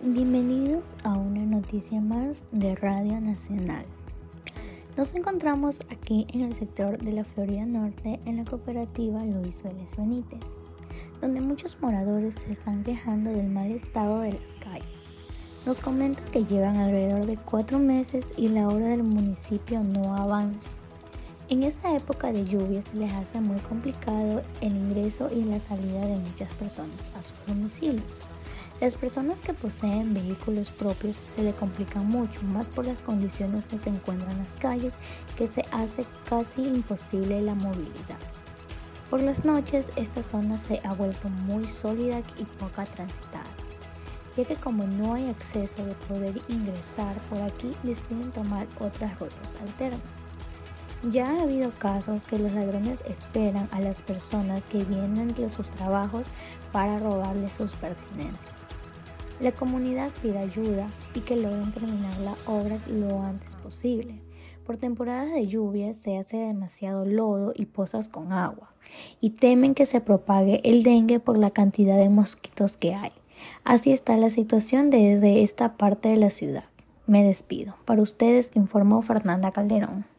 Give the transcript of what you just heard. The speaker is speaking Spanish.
Bienvenidos a una noticia más de Radio Nacional. Nos encontramos aquí en el sector de la Florida Norte en la cooperativa Luis Vélez Benítez, donde muchos moradores se están quejando del mal estado de las calles. Nos comentan que llevan alrededor de cuatro meses y la obra del municipio no avanza. En esta época de lluvia se les hace muy complicado el ingreso y la salida de muchas personas a sus domicilios. Las personas que poseen vehículos propios se le complican mucho más por las condiciones que se encuentran en las calles que se hace casi imposible la movilidad. Por las noches esta zona se ha vuelto muy sólida y poca transitada, ya que como no hay acceso de poder ingresar por aquí deciden tomar otras rutas alternas. Ya ha habido casos que los ladrones esperan a las personas que vienen de sus trabajos para robarles sus pertenencias. La comunidad pide ayuda y que logren terminar las obras lo antes posible. Por temporadas de lluvia se hace demasiado lodo y pozas con agua y temen que se propague el dengue por la cantidad de mosquitos que hay. Así está la situación desde esta parte de la ciudad. Me despido. Para ustedes informó Fernanda Calderón.